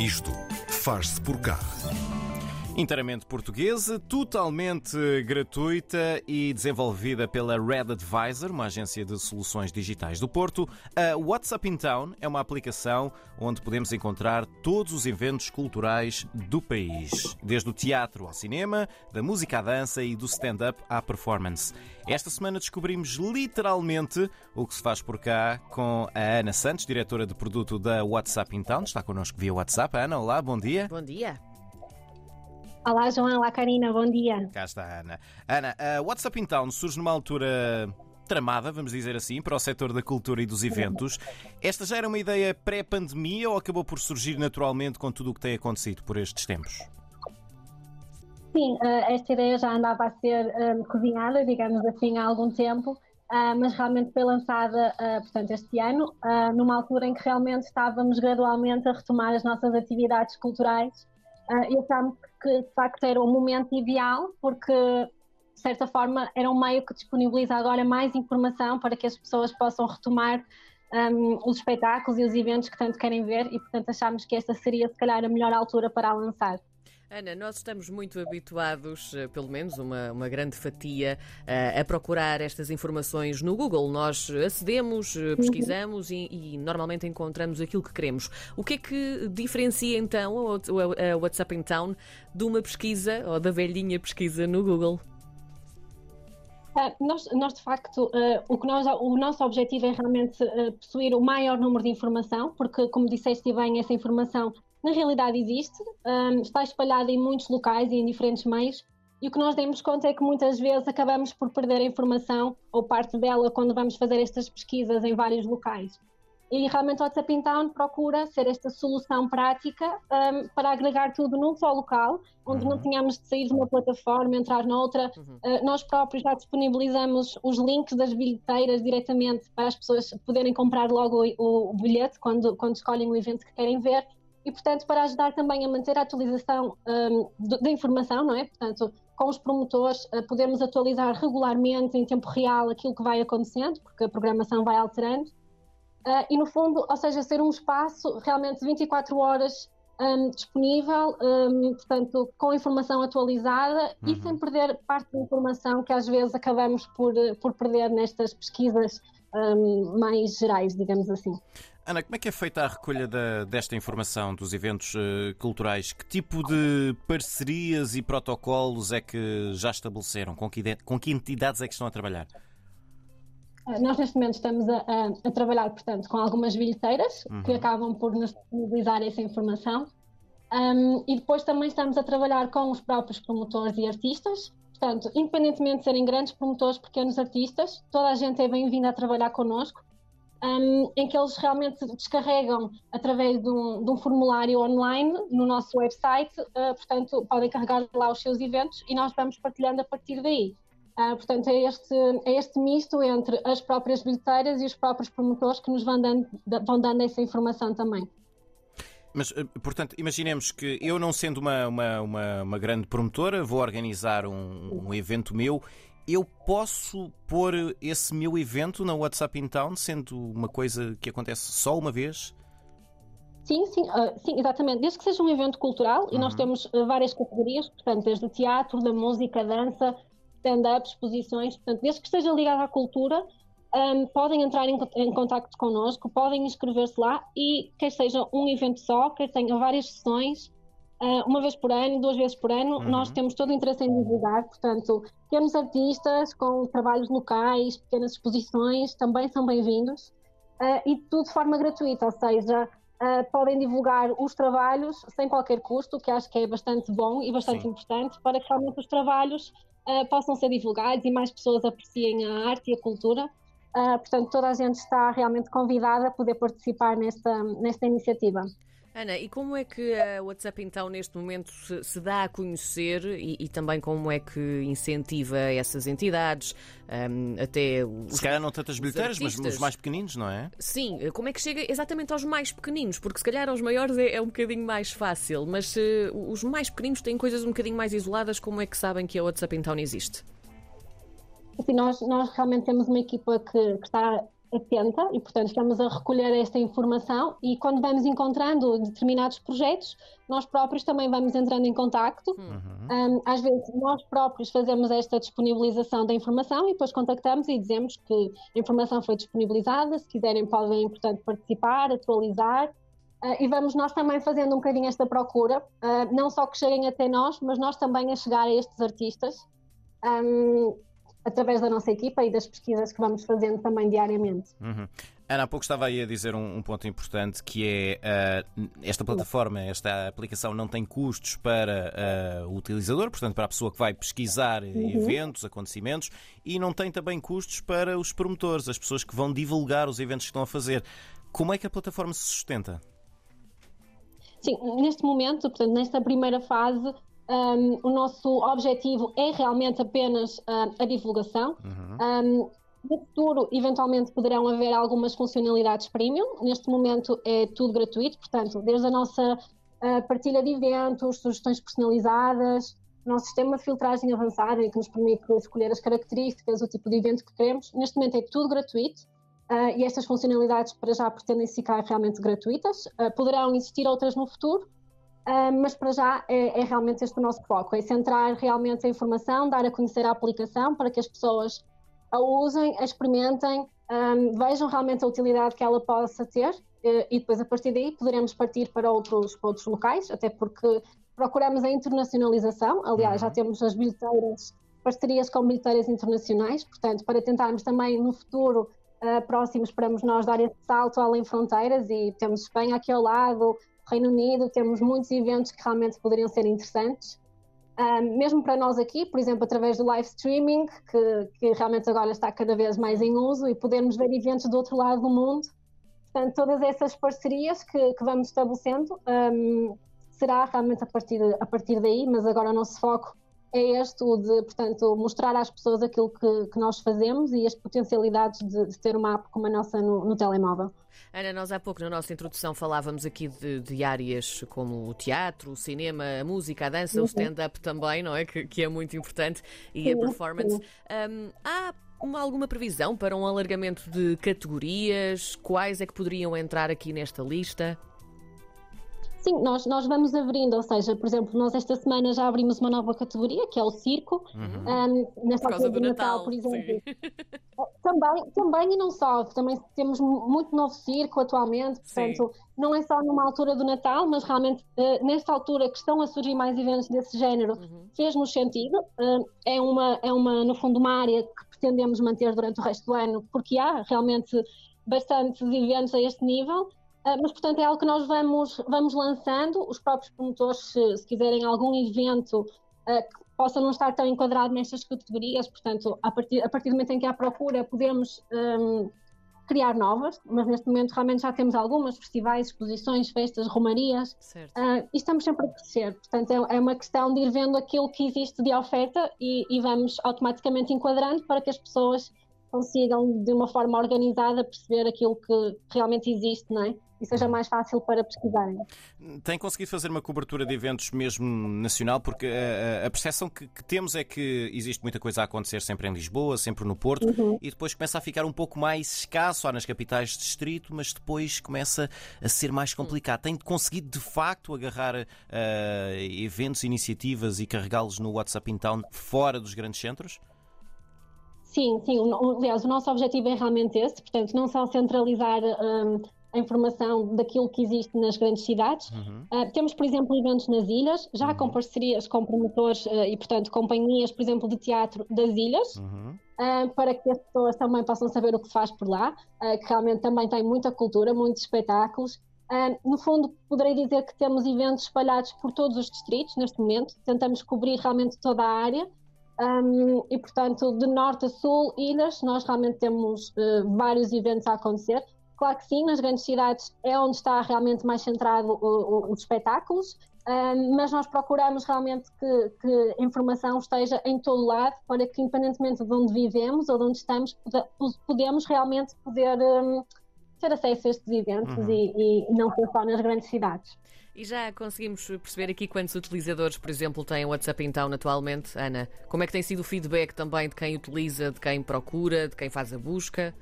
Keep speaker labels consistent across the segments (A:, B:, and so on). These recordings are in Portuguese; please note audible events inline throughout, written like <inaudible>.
A: Isto faz-se por cá.
B: Inteiramente portuguesa, totalmente gratuita e desenvolvida pela Red Advisor, uma agência de soluções digitais do Porto, a WhatsApp in Town é uma aplicação onde podemos encontrar todos os eventos culturais do país, desde o teatro ao cinema, da música à dança e do stand-up à performance. Esta semana descobrimos literalmente o que se faz por cá com a Ana Santos, diretora de produto da WhatsApp in Town. Está connosco via WhatsApp. Ana, olá, bom dia.
C: Bom dia.
D: Olá, João. Olá, Karina. Bom dia.
B: Cá está a Ana. Ana, a WhatsApp in Town surge numa altura tramada, vamos dizer assim, para o setor da cultura e dos eventos. Esta já era uma ideia pré-pandemia ou acabou por surgir naturalmente com tudo o que tem acontecido por estes tempos?
D: Sim, eh, esta ideia já andava a ser um, cozinhada, digamos assim, há algum tempo, mas realmente foi lançada, portanto, este ano, numa altura em que realmente estávamos gradualmente a retomar as nossas atividades culturais. E achámos que, de facto, era o momento ideal, porque, de certa forma, era um meio que disponibiliza agora mais informação para que as pessoas possam retomar um, os espetáculos e os eventos que tanto querem ver e, portanto, achámos que esta seria, se calhar, a melhor altura para a lançar.
C: Ana, nós estamos muito habituados, eh, pelo menos uma, uma grande fatia, a, a procurar estas informações no Google. Nós acedemos, eh, pesquisamos e, e, normalmente encontramos aquilo que queremos. O que é que diferencia então a, a WhatsApp in Town de uma pesquisa ou da velhinha pesquisa no Google?
D: Uh, nós, nós, de facto, uh, o, que nós, o nosso objetivo é realmente uh, possuir o maior número de informação, porque, como disseste bem, essa informação na realidade existe, um, está espalhada em muitos locais e em diferentes meios, e o que nós demos conta é que muitas vezes acabamos por perder a informação ou parte dela quando vamos fazer estas pesquisas em vários locais. E realmente o WhatsApp in Town procura ser esta solução prática um, para agregar tudo num só local, onde uhum. não tínhamos de sair de uma plataforma, entrar noutra. Uhum. Uh, nós próprios já disponibilizamos os links das bilheteiras diretamente para as pessoas poderem comprar logo o, o bilhete quando, quando escolhem o evento que querem ver e, portanto, para ajudar também a manter a atualização um, da informação, não é? Portanto, com os promotores, uh, podemos atualizar regularmente, em tempo real, aquilo que vai acontecendo, porque a programação vai alterando. Uh, e, no fundo, ou seja, ser um espaço realmente 24 horas um, disponível, um, portanto, com informação atualizada uhum. e sem perder parte da informação que às vezes acabamos por, por perder nestas pesquisas um, mais gerais, digamos assim.
B: Ana, como é que é feita a recolha da, desta informação dos eventos uh, culturais? Que tipo de parcerias e protocolos é que já estabeleceram? Com que, com que entidades é que estão a trabalhar?
D: Eh, nós, neste momento, estamos a, a, a trabalhar, portanto, com algumas bilheteiras uhum. que acabam por nos disponibilizar essa informação. Um, e depois também estamos a trabalhar com os próprios promotores e artistas. Portanto, independentemente de serem grandes promotores, pequenos artistas, toda a gente é bem-vinda a trabalhar connosco um, em que eles realmente descarregam através de um, de um formulário online no nosso website, uh, portanto, podem carregar lá os seus eventos e nós vamos partilhando a partir daí. Uh, portanto, é este, é este misto entre as próprias bilheteiras e os próprios promotores que nos vão dando, vão dando essa informação também.
B: Mas, eh, portanto, imaginemos que eu, não sendo uma, uma, uma, uma grande promotora, vou organizar um, um evento meu eu posso pôr esse meu evento na WhatsApp in Town, sendo uma coisa que acontece só uma vez?
D: Sim, sim, uh, sim, exatamente. Desde que seja um evento cultural, uhum. e nós uhum. temos uh, várias categorias, portanto, desde o teatro, da música, dança, stand-up, exposições, portanto, desde que esteja ligado à cultura, um, podem entrar em, em contato connosco, podem inscrever-se lá e quer seja um evento só, quer tenha várias sessões, uh, uma vez por ano, duas vezes por ano, uhum. nós temos todo o interesse em divulgar, portanto, pequenos artistas com trabalhos locais, pequenas exposições, também são bem-vindos, uh, e tudo de forma gratuita, ou seja, uh, podem divulgar os trabalhos sem qualquer custo, que acho que é bastante bom e bastante Sim. importante, para que realmente os trabalhos possam ser divulgados e mais pessoas apreciem a arte e a cultura. Uh, portanto, toda a gente está realmente convidada a poder participar nesta, nesta iniciativa.
C: Ana, e como é que a WhatsApp então neste momento se, se dá a conhecer e, e, também como é que incentiva essas entidades, um, até os,
B: Se calhar não tantas bilheteiras, mas os mais pequeninos, não é?
C: Sim, como é que chega exatamente aos mais pequeninos? Porque se calhar aos maiores é, é um bocadinho mais fácil, mas uh, os mais pequeninos têm coisas um bocadinho mais isoladas, como é que sabem que a WhatsApp então existe?
D: Assim, nós, nós realmente temos uma equipa que, que está atenta e, portanto, estamos a recolher esta informação e quando vamos encontrando determinados projetos, nós próprios também vamos entrando em contacto. Uhum. Um, às vezes, nós próprios fazemos esta disponibilização da informação e depois contactamos e dizemos que a informação foi disponibilizada, se quiserem podem, portanto, participar, atualizar. Uh, e vamos nós também fazendo um bocadinho esta procura, uh, não só que cheguem até nós, mas nós também a chegar a estes artistas. Um, através da nossa equipa e das pesquisas que vamos fazendo também diariamente.
B: Uhum. Ana, há pouco estava aí a dizer um, um ponto importante que é uh, esta plataforma, esta aplicação não tem custos para uh, o utilizador, portanto para a pessoa que vai pesquisar uhum. eventos, acontecimentos e não tem também custos para os promotores, as pessoas que vão divulgar os eventos que estão a fazer. Como é que a plataforma se sustenta?
D: Sim, neste momento, portanto, nesta primeira fase, um, o nosso objetivo é realmente apenas uh, a divulgação. Uhum. Um, no futuro, eventualmente, poderão haver algumas funcionalidades premium. Neste momento é tudo gratuito, portanto, desde a nossa uh, partilha de eventos, sugestões personalizadas, o nosso sistema de filtragem avançado, que nos permite escolher as características, o tipo de evento que queremos. Neste momento é tudo gratuito. Uh, e estas funcionalidades para já pretendem ficar realmente gratuitas. Uh, poderão existir outras no futuro, Uh, mas para já é, é, realmente este o nosso foco, é centrar realmente a informação, dar a conhecer a aplicação para que as pessoas a usem, a experimentem, um, vejam realmente a utilidade que ela possa ter uh, e depois a partir daí poderemos partir para outros, para outros locais, até porque procuramos a internacionalização, aliás já uhum. temos as bilheteiras, parcerias com bilheteiras internacionais, portanto para tentarmos também no futuro uh, próximo esperamos nós dar esse salto além fronteiras e temos Espanha aqui ao lado, Reino Unido, temos muitos eventos que realmente poderiam ser interessantes. Um, mesmo para nós aqui, por exemplo, através do live streaming, que, que, realmente agora está cada vez mais em uso, e podermos ver eventos do outro lado do mundo. Portanto, todas essas parcerias que, que vamos estabelecendo um, será realmente a partir, a partir daí, mas agora o nosso foco é este, o de, portanto, mostrar às pessoas aquilo que, que nós fazemos e as potencialidades de, de, ter uma app como a nossa no, no, telemóvel.
C: Ana, nós há pouco na nossa introdução falávamos aqui de, de áreas como o teatro, o cinema, a música, a dança, uhum. o stand-up também, não é? Que, que, é muito importante, e sim, a performance. Um, há uma, alguma previsão para um alargamento de categorias? Quais é que poderiam entrar aqui nesta lista?
D: Sim, nós, nós vamos abrindo, ou seja, por exemplo, nós esta semana já abrimos uma nova categoria, que é o circo. Uhum.
C: Um, nesta por causa do Natal, Natal, por exemplo. <laughs>
D: Também, também e não só, também temos muito novo circo atualmente, portanto, sim. não é só numa altura do Natal, mas realmente uh, nesta altura que estão a surgir mais eventos desse género, uhum. fez-nos sentido. Uh, é, uma, é uma, no fundo, uma área que pretendemos manter durante o resto do ano, porque há realmente bastantes eventos a este nível. Ah, mas, portanto, é algo que nós vamos, vamos lançando. Os próprios promotores, se, se quiserem algum evento uh, que possa não estar tão enquadrado nestas categorias, portanto, a partir, a partir do momento em que há procura, podemos um, criar novas, mas neste momento realmente já temos algumas, festivais, exposições, festas, romarias, uh, e estamos sempre a crescer. Portanto, é, é, uma questão de ir vendo aquilo que existe de oferta e, e vamos automaticamente enquadrando para que as pessoas consigam, de uma forma organizada, perceber aquilo que realmente existe, não é? E seja mais fácil para pesquisarem.
B: Tem conseguido fazer uma cobertura de eventos mesmo nacional? Porque a, a percepção que, que, temos é que existe muita coisa a acontecer sempre em Lisboa, sempre no Porto, uhum. e depois começa a ficar um pouco mais escasso há nas capitais de distrito, mas depois começa a ser mais complicado. Tem conseguido de facto agarrar uh, eventos, iniciativas e carregá-los no WhatsApp in Town fora dos grandes centros?
D: Sim, sim. Aliás, o nosso objetivo é realmente esse, portanto, não só centralizar um, a informação daquilo que existe nas grandes cidades. Uhum. Uh, temos, por exemplo, eventos nas ilhas, já uhum. com parcerias com promotores uh, e, portanto, companhias, por exemplo, de teatro das ilhas, uhum. uh, para que as pessoas também possam saber o que faz por lá, que realmente também tem muita cultura, muitos espetáculos. no fundo, poderei dizer que temos eventos espalhados por todos os distritos neste momento, tentamos cobrir realmente toda a área. Um, e, portanto, de norte a sul, ilhas, nós realmente temos vários eventos a acontecer. Claro que sim, nas grandes cidades é onde está realmente mais centrado os espetáculos, mas nós procuramos realmente que, que, a informação esteja em todo lado para que, independentemente de onde vivemos ou de onde estamos, podemos realmente poder um, ter acesso a estes eventos uhum. e, e, não só nas grandes cidades.
C: E já conseguimos perceber aqui quantos utilizadores, por exemplo, têm o WhatsApp em Town atualmente, Ana? Como é que tem sido o feedback também de quem utiliza, de quem procura, de quem faz a busca?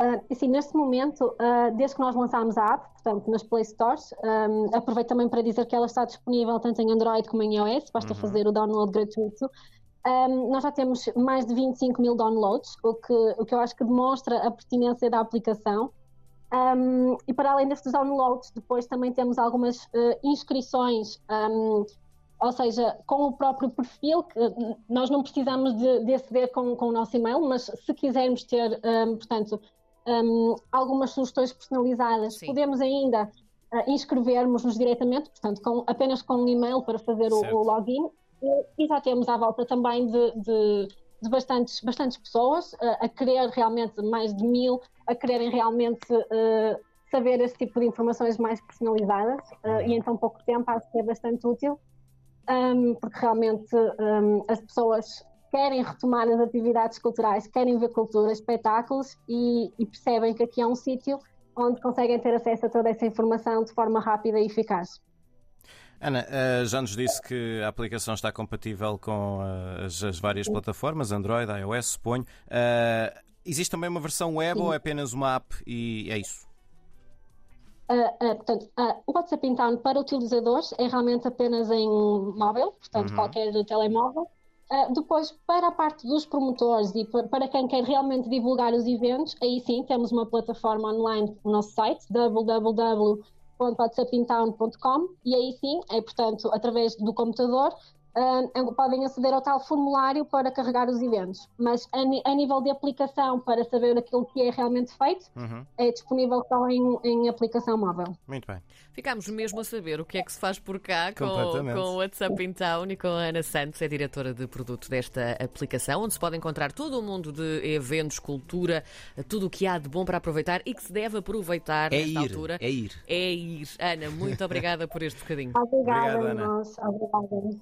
D: Uh, assim, neste momento, uh, desde que nós lançámos a app, portanto, nas Play Stores, um, aproveito também para dizer que ela está disponível tanto em Android como em iOS, basta uhum. fazer o download gratuito. Um, nós já temos mais de 25 mil downloads, o que, o que eu acho que demonstra a pertinência da aplicação. Um, e para além destes downloads, depois também temos algumas uh, inscrições, um, ou seja, com o próprio perfil, que nós não precisamos de, de aceder com, com o nosso e-mail, mas se quisermos ter, portanto, algumas sugestões personalizadas, Sim. podemos ainda uh, inscrevermos-nos diretamente, portanto, com, apenas com um e-mail para fazer o, o, login. E já temos à volta também de, de, de bastantes, bastantes pessoas a, a querer realmente, mais de mil, a quererem realmente uh, saber esse tipo de informações mais personalizadas uh, e em tão pouco tempo acho que é bastante útil, um, porque realmente um, as pessoas querem retomar as atividades culturais, querem ver cultura, espetáculos e, e percebem que aqui é um sítio onde conseguem ter acesso a toda essa informação de forma rápida e eficaz.
B: Ana, uh, já nos disse que a aplicação está compatível com uh, as, as, várias plataformas, Android, iOS, suponho. Uh, existe também uma versão web Sim. ou é apenas uma app e é isso?
D: portanto, o WhatsApp então para utilizadores é realmente apenas em móvel, portanto, uhum. qualquer telemóvel. Depois, para a parte dos promotores e para quem quer realmente divulgar os eventos, aí sim temos uma plataforma online no nosso site, www www.whatsappintown.com e aí sim, é portanto através do computador, uh, podem aceder ao tal formulário para carregar os eventos. Mas a, a, nível de aplicação, para saber aquilo que é realmente feito, uhum. é disponível só em, em, aplicação móvel.
B: Muito bem.
C: Ficámos mesmo a saber o que é que se faz por cá com, com o WhatsApp in Town e com a Ana Santos, é diretora de produto desta aplicação, onde se pode encontrar todo o mundo de eventos, cultura, tudo o que há de bom para aproveitar e que se deve aproveitar
B: é
C: nesta
B: ir,
C: altura.
B: É ir.
C: É ir. Ana, muito <laughs> obrigada por este bocadinho.
D: Obrigada, Obrigada Ana. Nós. Obrigada.